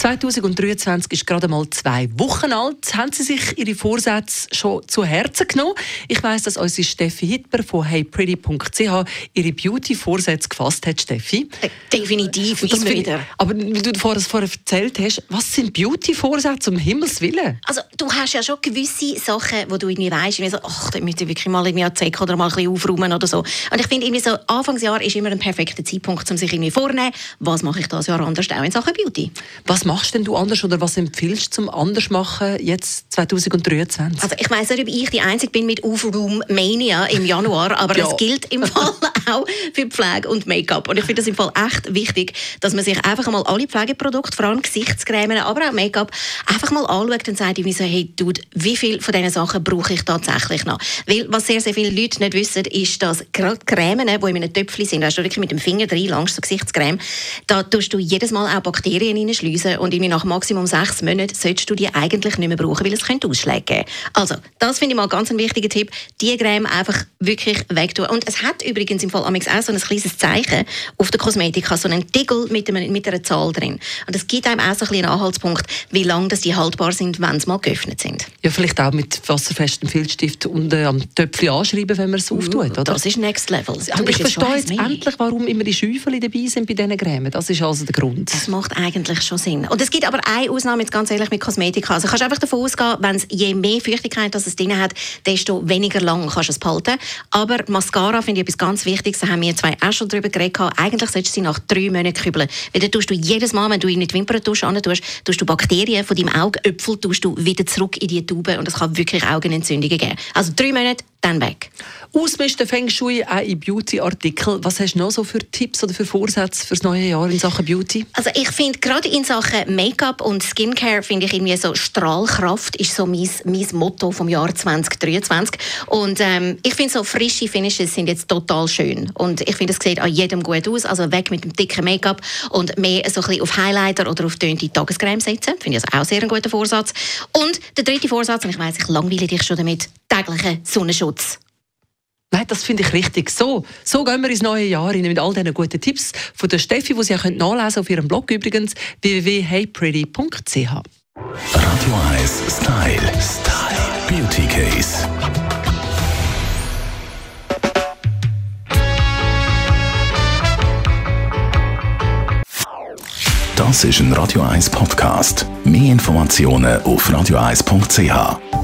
2023 ist gerade mal zwei Wochen alt. Haben Sie sich Ihre Vorsätze schon zu Herzen genommen? Ich weiss, dass unsere Steffi Hitler von heypretty.ch ihre Beauty-Vorsätze gefasst hat, Steffi. Definitiv, immer wieder. Aber wie du vorher, vorher erzählt hast, was sind Beauty-Vorsätze, um Himmels Willen? Also, du hast ja schon gewisse Sachen, wo du irgendwie weißt, wie so, ach, da müsste ich wirklich mal irgendwie Zeck oder mal ein bisschen aufräumen oder so. Und ich finde, irgendwie so, Anfangsjahr ist immer ein perfekter Zeitpunkt, um sich irgendwie vorzunehmen, was mache ich das Jahr anders auch in Sachen Beauty. Was machst denn du anders oder was empfiehlst du zum anders machen jetzt 2023? Also ich weiß nicht, ob ich die Einzige bin mit Aufraum Mania im Januar, aber ja. es gilt im Fall auch für Pflege und Make-up. Und ich finde es im Fall echt wichtig, dass man sich einfach einmal alle Pflegeprodukte, vor allem Gesichtscremen, aber auch Make-up, einfach mal anschaut und sagt, wie so, hey, dude, wie viel von diesen Sachen brauche ich tatsächlich noch? Weil was sehr, sehr viele Leute nicht wissen, ist, dass gerade Cremen, die in einem Töpfchen sind, weißt du wirklich mit dem Finger drin langst, so Gesichtscreme, da tust du jedes Mal auch Bakterien reinschliessen und irgendwie nach Maximum sechs Monaten solltest du die eigentlich nicht mehr brauchen, weil es könnte Ausschläge geben. Also, das finde ich mal ganz ein wichtiger Tipp. Die Creme einfach wirklich wegtun. Und es hat übrigens im Fall Amix auch so ein kleines Zeichen auf der Kosmetika, so einen Tickel mit, einem, mit einer Zahl drin. Und es gibt einem auch so ein einen Anhaltspunkt, wie lange die haltbar sind, wenn sie mal geöffnet sind. Ja, vielleicht auch mit wasserfestem Filzstift und äh, am Töpfchen anschreiben, wenn man es auftut, oder? Das ist Next Level. Aber ich verstehe jetzt endlich, warum immer die Schäufel dabei sind bei diesen Cremen. Das ist also der Grund. Das macht eigentlich schon Sinn. Und es gibt aber eine Ausnahme, jetzt ganz ehrlich, mit Kosmetika. Also kannst einfach davon ausgehen, wenn es je mehr Feuchtigkeit das es drin hat, desto weniger lang kannst du es behalten. Aber Mascara finde ich etwas ganz Wichtiges. Da haben wir zwei auch schon darüber geredet. Eigentlich solltest du sie nach drei Monaten kübeln. Weil dann tust du jedes Mal, wenn du in die Wimperntusche tust, tust du Bakterien von deinem Augäpfel tust du wieder zurück in die Tube und es kann wirklich Augenentzündungen geben. Also drei Monate, dann weg. Ausmisten Feng Shui auch in Beauty-Artikeln. Was hast du noch so für Tipps oder für Vorsätze für das neue Jahr in Sachen Beauty? Also ich finde gerade in Sachen Make-up und Skincare finde ich irgendwie so Strahlkraft ist so mein, mein Motto vom Jahr 2023 und ähm, ich finde so frische Finishes sind jetzt total schön und ich finde es sieht an jedem gut aus, also weg mit dem dicken Make-up und mehr so ein bisschen auf Highlighter oder auf tönte Tagescreme setzen, finde ich also auch sehr ein guter Vorsatz und der dritte Vorsatz und ich weiß ich langweile dich schon damit täglichen Sonnenschutz. Nein, das finde ich richtig. So, so gehen wir ins neue Jahr rein mit all diesen guten Tipps von der Steffi, die Sie auch nachlesen auf ihrem Blog übrigens www.heypretty.ch. Radio 1 Style. Style. Beauty Case. Das ist ein Radio 1 Podcast. Mehr Informationen auf radio1.ch.